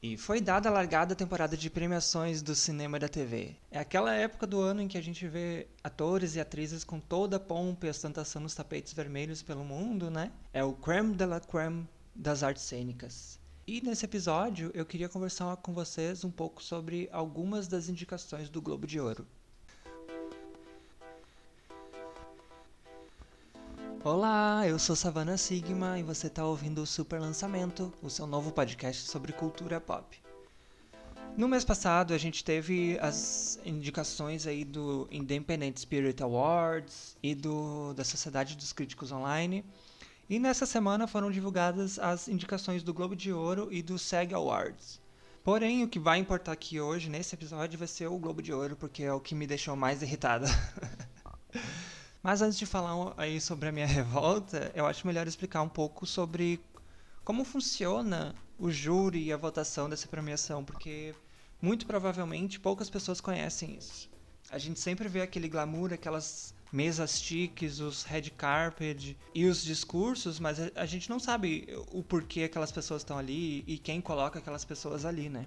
E foi dada a largada temporada de premiações do cinema e da TV. É aquela época do ano em que a gente vê atores e atrizes com toda a pompa e ostentação nos tapetes vermelhos pelo mundo, né? É o creme de la creme das artes cênicas. E nesse episódio eu queria conversar com vocês um pouco sobre algumas das indicações do Globo de Ouro. Olá, eu sou Savana Sigma e você está ouvindo o Super Lançamento, o seu novo podcast sobre cultura pop. No mês passado a gente teve as indicações aí do Independent Spirit Awards e do da Sociedade dos Críticos Online. E nessa semana foram divulgadas as indicações do Globo de Ouro e do SEG Awards. Porém, o que vai importar aqui hoje, nesse episódio, vai ser o Globo de Ouro, porque é o que me deixou mais irritada. Mas antes de falar aí sobre a minha revolta, eu acho melhor explicar um pouco sobre como funciona o júri e a votação dessa premiação, porque muito provavelmente poucas pessoas conhecem isso. A gente sempre vê aquele glamour, aquelas mesas chiques, os red carpet e os discursos, mas a, gente não sabe o porquê aquelas pessoas estão ali e quem coloca aquelas pessoas ali, né?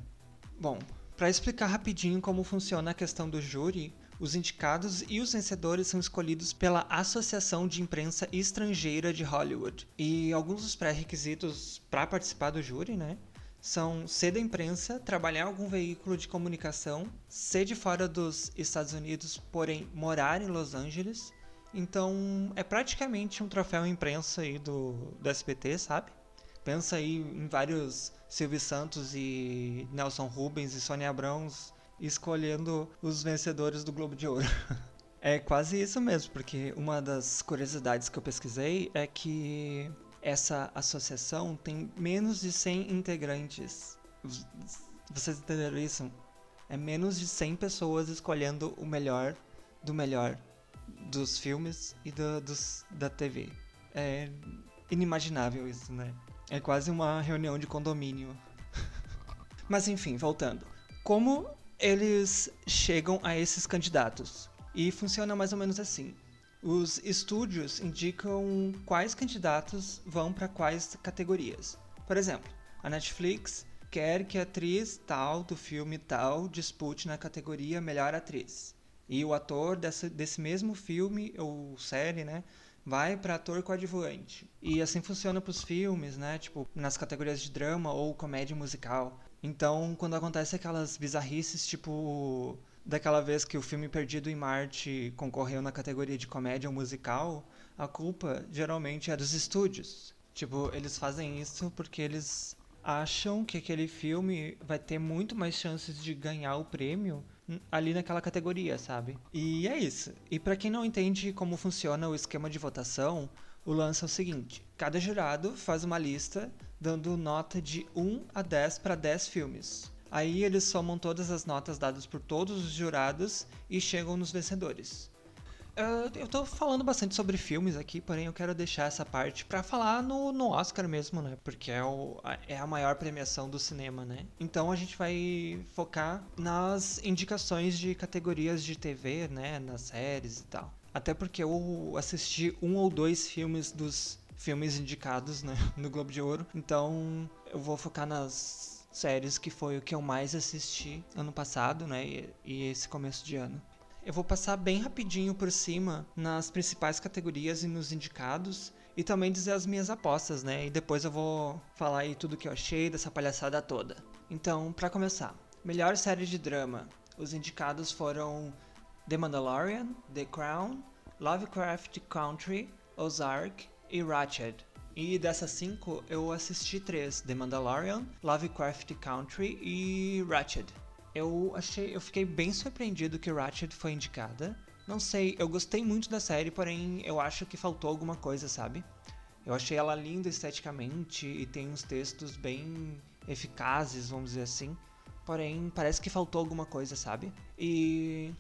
Bom, para explicar rapidinho como funciona a questão do júri, os indicados e os vencedores são escolhidos pela Associação de Imprensa Estrangeira de Hollywood. E alguns dos pré-requisitos para participar do júri, né? São ser da imprensa, trabalhar em algum veículo de comunicação, ser de fora dos Estados Unidos, porém morar em Los Angeles. Então é praticamente um troféu imprensa aí do, do SBT, sabe? Pensa aí em vários Silvio Santos e Nelson Rubens e Sônia Abrãos escolhendo os vencedores do Globo de Ouro. é quase isso mesmo, porque uma das curiosidades que eu pesquisei é que essa associação tem menos de 100 integrantes. Vocês entenderam isso? É menos de 100 pessoas escolhendo o melhor do melhor dos filmes e do, dos, da TV. É inimaginável isso, né? É quase uma reunião de condomínio. Mas enfim, voltando. Como eles chegam a esses candidatos. E funciona mais ou menos assim. Os estúdios indicam quais candidatos vão para quais categorias. Por exemplo, a Netflix quer que a atriz tal do filme tal dispute na categoria Melhor Atriz. E o ator desse, mesmo filme ou série, né, vai para ator coadjuvante. E assim funciona para os filmes, né, tipo nas categorias de drama ou comédia musical. Então, quando acontece aquelas bizarrices, tipo daquela vez que o filme Perdido em Marte concorreu na categoria de comédia ou musical, a culpa geralmente é dos estúdios. Tipo, eles fazem isso porque eles acham que aquele filme vai ter muito mais chances de ganhar o prêmio ali naquela categoria, sabe? E é isso. E para quem não entende como funciona o esquema de votação, o lance é o seguinte: cada jurado faz uma lista dando nota de 1 a 10 para 10 filmes. Aí eles somam todas as notas dadas por todos os jurados e chegam nos vencedores. Uh, eu tô falando bastante sobre filmes aqui, porém eu quero deixar essa parte para falar no, no Oscar mesmo, né? Porque é, o, é a maior premiação do cinema, né? Então a gente vai focar nas indicações de categorias de TV, né? Nas séries e tal. Até porque eu assisti um ou dois filmes dos filmes indicados né, no Globo de Ouro. Então eu vou focar nas séries que foi o que eu mais assisti ano passado, né? E, e esse começo de ano. Eu vou passar bem rapidinho por cima nas principais categorias e nos indicados e também dizer as minhas apostas, né? E depois eu vou falar aí tudo que eu achei dessa palhaçada toda. Então, para começar, melhor série de drama. Os indicados foram The Mandalorian, The Crown, Lovecraft Country, Ozark e Ratched. E dessas cinco, eu assisti três: The Mandalorian, Lovecraft Country e Ratched. Eu achei, eu fiquei bem surpreendido que Ratched foi indicada. Não sei, eu gostei muito da série, porém eu acho que faltou alguma coisa, sabe? Eu achei ela linda esteticamente e tem uns textos bem eficazes, vamos dizer assim. Porém, parece que faltou alguma coisa, sabe? E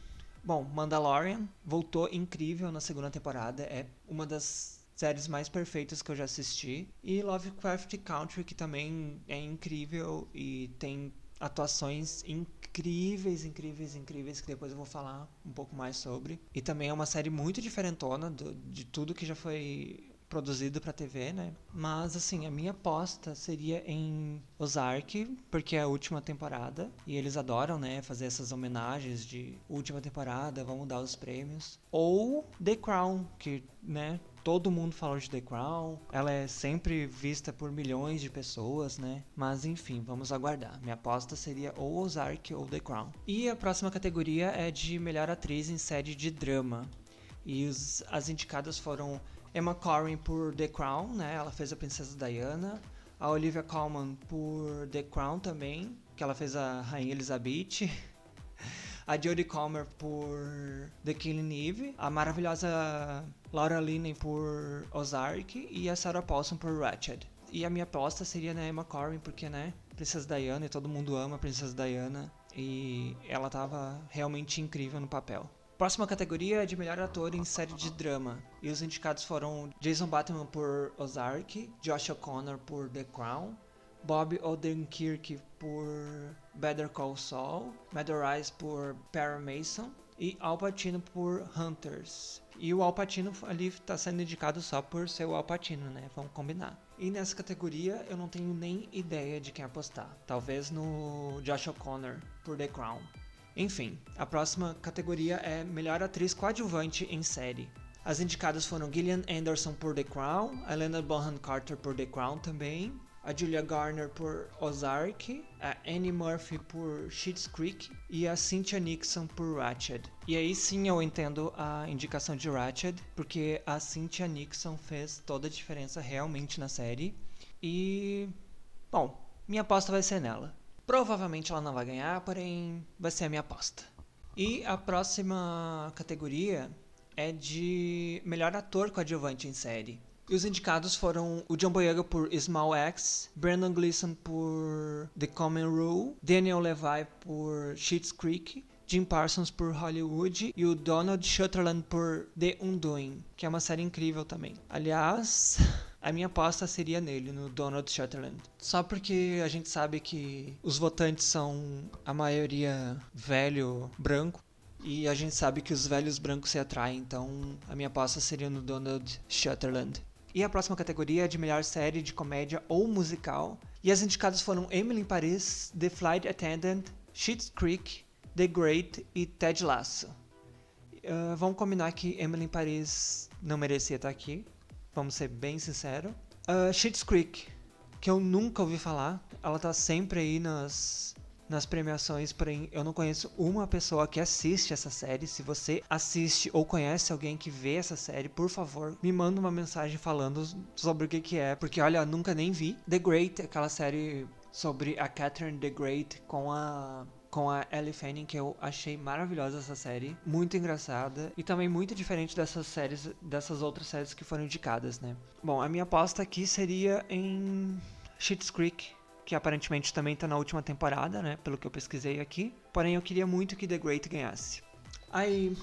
Bom, Mandalorian voltou incrível na segunda temporada, é uma das séries mais perfeitas que eu já assisti. E Lovecraft Country, que também é incrível e tem atuações incríveis, incríveis, incríveis, que depois eu vou falar um pouco mais sobre. E também é uma série muito diferentona do, de tudo que já foi produzido para TV, né? Mas assim, a minha aposta seria em Ozark, porque é a última temporada e eles adoram, né, fazer essas homenagens de última temporada, vamos dar os prêmios. Ou The Crown, que, né, todo mundo fala de The Crown. Ela é sempre vista por milhões de pessoas, né? Mas enfim, vamos aguardar. Minha aposta seria ou Ozark ou The Crown. E a próxima categoria é de melhor atriz em série de drama. E os, as indicadas foram Emma Corrin por The Crown, né? Ela fez a Princesa Diana. A Olivia Colman por The Crown também, que ela fez a Rainha Elizabeth. a Jodie Comer por The Killing Eve, a maravilhosa Laura Linney por Ozark e a Sarah Paulson por Ratched. E a minha aposta seria na Emma Corrin, porque, né, Princesa Diana e todo mundo ama a Princesa Diana e ela tava realmente incrível no papel. Próxima categoria é de melhor ator em série de drama. E os indicados foram Jason Bateman por Ozark, Josh O'Connor por The Crown, Bob Odenkirk por Better Call Saul, Rice por Perry Mason e Al Pacino por Hunters. E o Al Pacino ali está sendo indicado só por ser o Al Pacino, né? Vamos combinar. E nessa categoria eu não tenho nem ideia de quem apostar. Talvez no Josh O'Connor por The Crown. Enfim, a próxima categoria é Melhor Atriz Coadjuvante em Série. As indicadas foram Gillian Anderson por The Crown, Helena Bonham Carter por The Crown também, a Julia Garner por Ozark, a Annie Murphy por Schitt's Creek e a Cynthia Nixon por Ratched. E aí sim eu entendo a indicação de Ratched, porque a Cynthia Nixon fez toda a diferença realmente na série. E, bom, minha aposta vai ser nela. Provavelmente ela não vai ganhar, porém vai ser a minha aposta. E a próxima categoria é de melhor ator coadjuvante em série. E os indicados foram o John Boyega por Small X, Brandon Gleeson por The Common Rule, Daniel Levi por Schitt's Creek, Jim Parsons por Hollywood e o Donald Sutherland por The Undoing, que é uma série incrível também. Aliás, a minha aposta seria nele, no Donald Sutherland. Só porque a gente sabe que os votantes são a maioria velho, branco. E a gente sabe que os velhos brancos se atraem, então a minha aposta seria no Donald Sutherland. E a próxima categoria é de melhor série de comédia ou musical. E as indicadas foram Emily in Paris, The Flight Attendant, Schitt's Creek, The Great e Ted Lasso. Uh, vamos combinar que Emily in Paris não merecia estar aqui. Vamos ser bem sinceros. Uh, Schitt's Creek, que eu nunca ouvi falar. Ela tá sempre aí nas, nas premiações, porém eu não conheço uma pessoa que assiste essa série. Se você assiste ou conhece alguém que vê essa série, por favor, me manda uma mensagem falando sobre o que, que é, porque olha, nunca nem vi. The Great, aquela série sobre a Catherine the Great com a com a Ellie Fanning, que eu achei maravilhosa essa série, muito engraçada e também muito diferente dessas séries, dessas outras séries que foram indicadas, né? Bom, a minha aposta aqui seria em Schitt's Creek, que aparentemente também tá na última temporada, né, pelo que eu pesquisei aqui. Porém, eu queria muito que The Great ganhasse. Aí,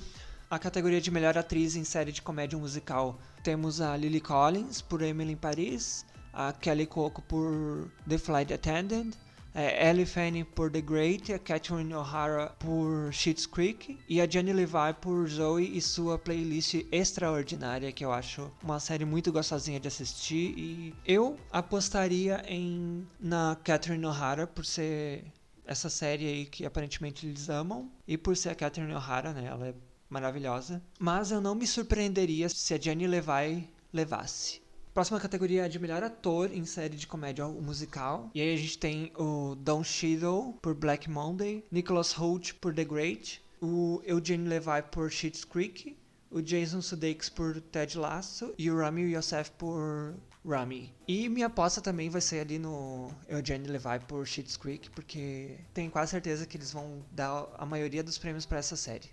a categoria de melhor atriz em série de comédia musical, temos a Lily Collins por Emily in Paris, a Kelly Coco por The Flight Attendant, é, Ellie Fanning por The Great, a Catherine O'Hara por Schitt's Creek e a Jenny Levi por Zoe e sua playlist extraordinária, que eu acho uma série muito gostosinha de assistir. E eu apostaria em na Catherine O'Hara por ser essa série aí que aparentemente eles amam e por ser a Catherine O'Hara, né, ela é maravilhosa, mas eu não me surpreenderia se a Jenny Levi levasse. Próxima categoria é de melhor ator em série de comédia musical. E aí a gente tem o Don Cheadle por Black Monday, Nicholas Hoult por The Great, o Eugene Levi por Schitt's Creek, o Jason Sudeikis por Ted Lasso e o Rami Youssef por Rami. E minha aposta também vai ser ali no Eugene Levi por Schitt's Creek, porque tenho quase certeza que eles vão dar a maioria dos prêmios para essa série.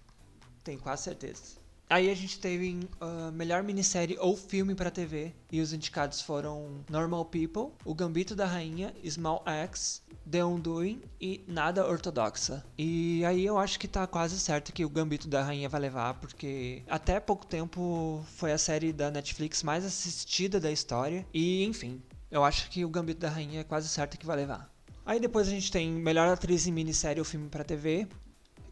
Tenho quase certeza. Aí a gente teve uh, melhor minissérie ou filme para TV e os indicados foram Normal People, O Gambito da Rainha, Small Axe, The Undoing e Nada Ortodoxa. E aí eu acho que tá quase certo que o Gambito da Rainha vai levar, porque até pouco tempo foi a série da Netflix mais assistida da história e enfim, eu acho que o Gambito da Rainha é quase certo que vai levar. Aí depois a gente tem melhor atriz em minissérie ou filme para TV,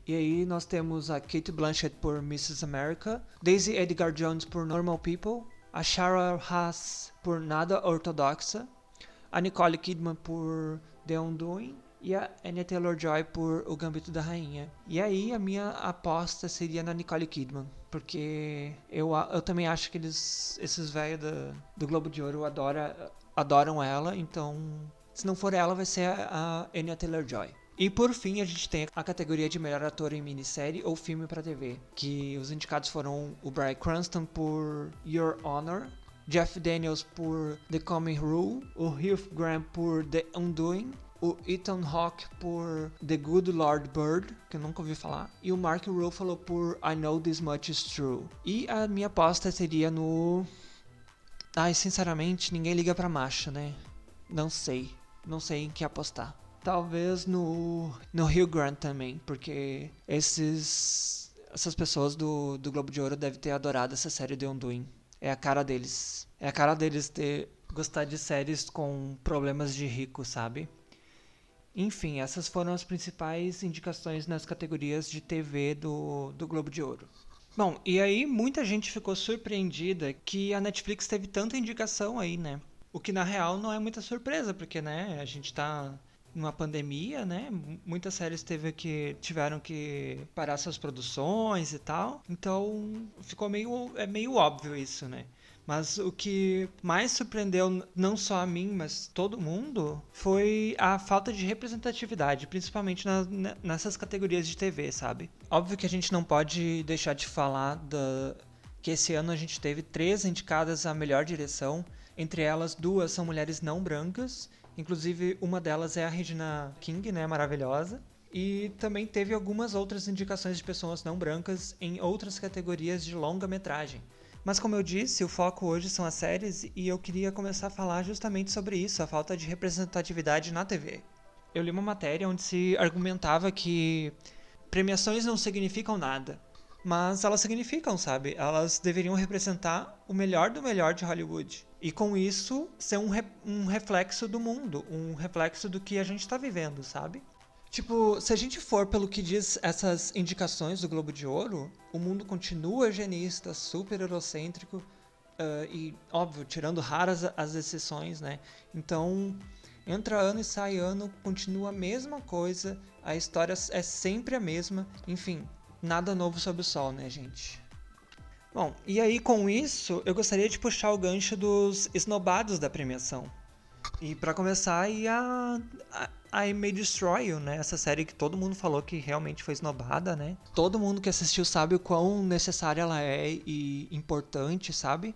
e aí nós temos a Kate Blanchett por Mrs. America, Daisy Edgar Jones por Normal People, a Shara Haas por Nada Ortodoxa, a Nicole Kidman por The Undoing e a Anya Taylor-Joy por O Gambito da Rainha. E aí a minha aposta seria na Nicole Kidman, porque eu, eu também acho que eles, esses velhos do Globo de Ouro adora, adoram ela, então se não for ela vai ser a, a Anya Taylor-Joy. E por fim, a gente tem a categoria de melhor ator em minissérie ou filme para TV, que os indicados foram o Bryan Cranston por Your Honor, Jeff Daniels por The Coming Rule, o Hugh Grant por The Undoing, o Ethan Hawke por The Good Lord Bird, que eu nunca ouvi falar, e o Mark Ruffalo por I Know This Much Is True. E a minha aposta seria no... Ai, sinceramente, ninguém liga pra macho, né? Não sei. Não sei em que apostar. Talvez no, no Hugh Grant também, porque esses, essas pessoas do, do Globo de Ouro devem ter adorado essa série de Undoing. É a cara deles. É a cara deles ter gostar de séries com problemas de rico, sabe? Enfim, essas foram as principais indicações nas categorias de TV do, do Globo de Ouro. Bom, e aí muita gente ficou surpreendida que a Netflix teve tanta indicação aí, né? O que na real não é muita surpresa, porque né, a gente tá numa pandemia, né? Muitas séries teve que tiveram que parar suas produções e tal. Então ficou meio é meio óbvio isso, né? Mas o que mais surpreendeu não só a mim, mas todo mundo, foi a falta de representatividade, principalmente na, nessas categorias de TV, sabe? Óbvio que a gente não pode deixar de falar da, que esse ano a gente teve três indicadas à melhor direção, entre elas duas são mulheres não brancas Inclusive, uma delas é a Regina King, né? Maravilhosa. E também teve algumas outras indicações de pessoas não brancas em outras categorias de longa-metragem. Mas como eu disse, o foco hoje são as séries e eu queria começar a falar justamente sobre isso, a falta de representatividade na TV. Eu li uma matéria onde se argumentava que premiações não significam nada, mas elas significam, sabe? Elas deveriam representar o melhor do melhor de Hollywood. E com isso ser um, re um reflexo do mundo, um reflexo do que a gente está vivendo, sabe? Tipo, se a gente for pelo que diz essas indicações do Globo de Ouro, o mundo continua genista, super eurocêntrico uh, e, óbvio, tirando raras as exceções, né? Então, entra ano e sai ano, continua a mesma coisa, a história é sempre a mesma, enfim, nada novo sob o sol, né, gente? Bom, e aí com isso, eu gostaria de puxar o gancho dos esnobados da premiação. E para começar, aí a, a I May Destroy You, né? Essa série que todo mundo falou que realmente foi esnobada, né? Todo mundo que assistiu sabe o quão necessária ela é e importante, sabe?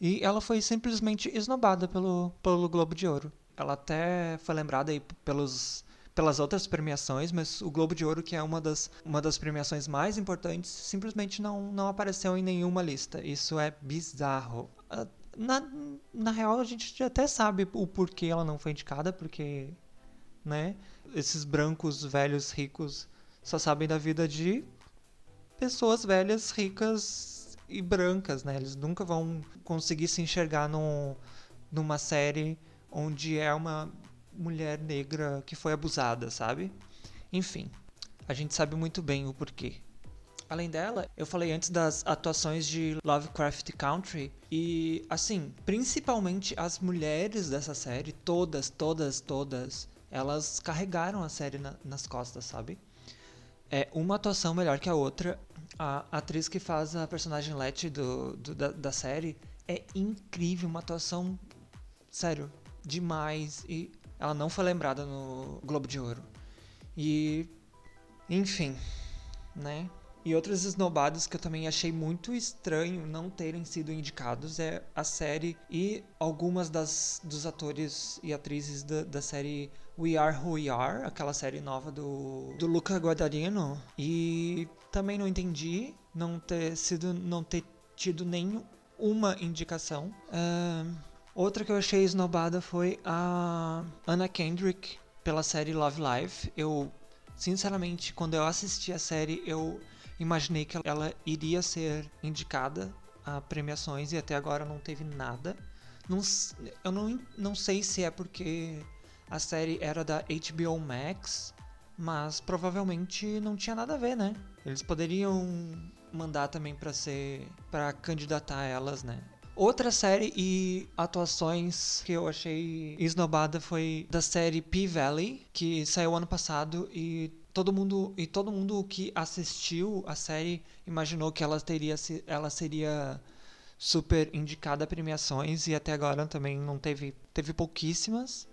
E ela foi simplesmente esnobada pelo, pelo Globo de Ouro. Ela até foi lembrada aí pelos pelas outras premiações, mas o Globo de Ouro, que é uma das, uma das premiações mais importantes, simplesmente não, não apareceu em nenhuma lista. Isso é bizarro. Ah, na, na real, a gente até sabe o porquê ela não foi indicada, porque, né, esses brancos velhos ricos só sabem da vida de pessoas velhas, ricas e brancas, né? Eles nunca vão conseguir se enxergar num, numa série onde é uma mulher negra que foi abusada, sabe? Enfim, a gente sabe muito bem o porquê. Além dela, eu falei antes das atuações de Lovecraft Country e, assim, principalmente as mulheres dessa série, todas, todas, todas, elas carregaram a série na, nas costas, sabe? É uma atuação melhor que a outra. A atriz que faz a personagem Letty do, do da, da série é incrível, uma atuação, sério, demais. E ela não foi lembrada no Globo de Ouro. E, enfim, né? E outros esnobados que eu também achei muito estranho não terem sido indicados é a série e algumas das, dos atores e atrizes da, da série We Are Who We Are, aquela série nova do, do Luca Guadagnino. E também não entendi não ter sido, não ter tido nenhuma indicação. Uh, Outra que eu achei esnobada foi a Anna Kendrick pela série Love Life. Eu, sinceramente, quando eu assisti a série, eu imaginei que ela iria ser indicada a premiações e até agora não teve nada. Não, eu não, não sei se é porque a série era da HBO Max, mas provavelmente não tinha nada a ver, né? Eles poderiam mandar também para ser para candidatar elas, né? Outra série e atuações que eu achei esnobada foi da série P-Valley, que saiu ano passado e todo mundo e todo mundo que assistiu a série imaginou que ela teria ela seria super indicada a premiações e até agora também não teve teve pouquíssimas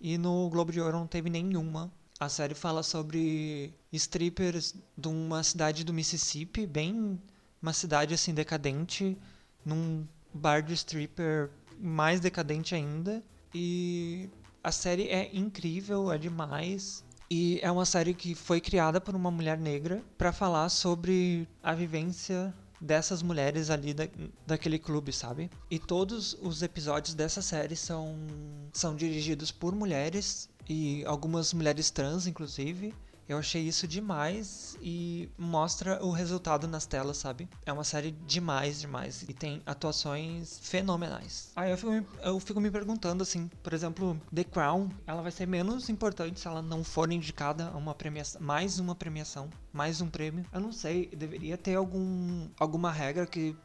e no Globo de Ouro não teve nenhuma. A série fala sobre strippers de uma cidade do Mississippi, bem uma cidade assim decadente, num bar de stripper mais decadente ainda. E a série é incrível, é demais. E é uma série que foi criada por uma mulher negra para falar sobre a vivência dessas mulheres ali da, daquele clube, sabe? E todos os episódios dessa série são, são dirigidos por mulheres e algumas mulheres trans, inclusive. Eu achei isso demais e mostra o resultado nas telas, sabe? É uma série demais, demais. E tem atuações fenomenais. Aí eu fico, eu fico me perguntando, assim, por exemplo, The Crown, ela vai ser menos importante se ela não for indicada a uma premiação, mais uma premiação, mais um prêmio. Eu não sei, deveria ter algum, alguma regra que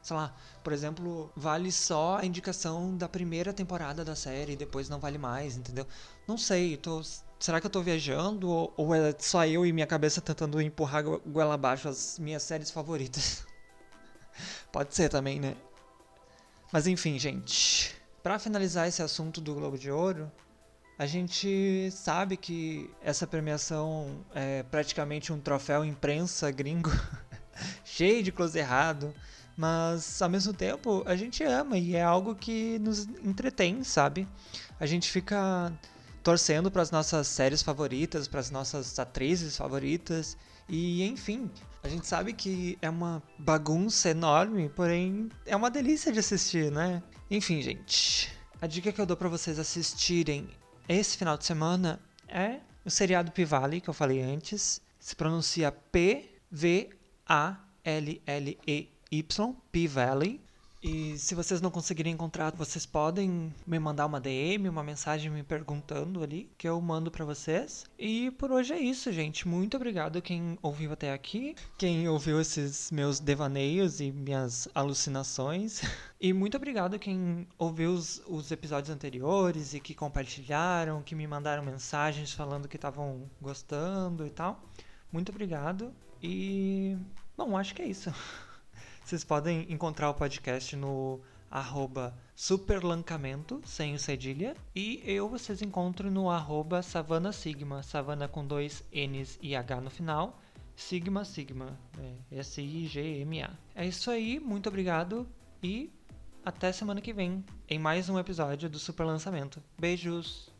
sei lá, por exemplo, vale só a indicação da primeira temporada da série e depois não vale mais, entendeu? Não sei, tô será que eu tô viajando ou, ou é só eu e minha cabeça tentando empurrar goela abaixo as minhas séries favoritas? Pode ser também, né? Mas enfim, gente. Para finalizar esse assunto do Globo de Ouro, a gente sabe que essa premiação é praticamente um troféu imprensa gringo, cheio de close errado, mas ao mesmo tempo a gente ama e é algo que nos entretém, sabe? A gente fica torcendo para as nossas séries favoritas, para as nossas atrizes favoritas. E enfim, a gente sabe que é uma bagunça enorme, porém é uma delícia de assistir, né? Enfim, gente, a dica que eu dou para vocês assistirem esse final de semana é o seriado P-Valley, que eu falei antes. Se pronuncia P-V-A-L-L-E-Y, P-Valley. E se vocês não conseguirem encontrar, vocês podem me mandar uma DM, uma mensagem me perguntando ali, que eu mando para vocês. E por hoje é isso, gente. Muito obrigado quem ouviu até aqui, quem ouviu esses meus devaneios e minhas alucinações. E muito obrigado quem ouviu os, os episódios anteriores e que compartilharam, que me mandaram mensagens falando que estavam gostando e tal. Muito obrigado. E bom, acho que é isso. Vocês podem encontrar o podcast no arroba superlancamento, sem o cedilha. E eu vocês encontram no arroba savana sigma, savana com dois N's e H no final. Sigma Sigma, é, S-I-G-M-A. É isso aí, muito obrigado e até semana que vem em mais um episódio do Super Lançamento. Beijos!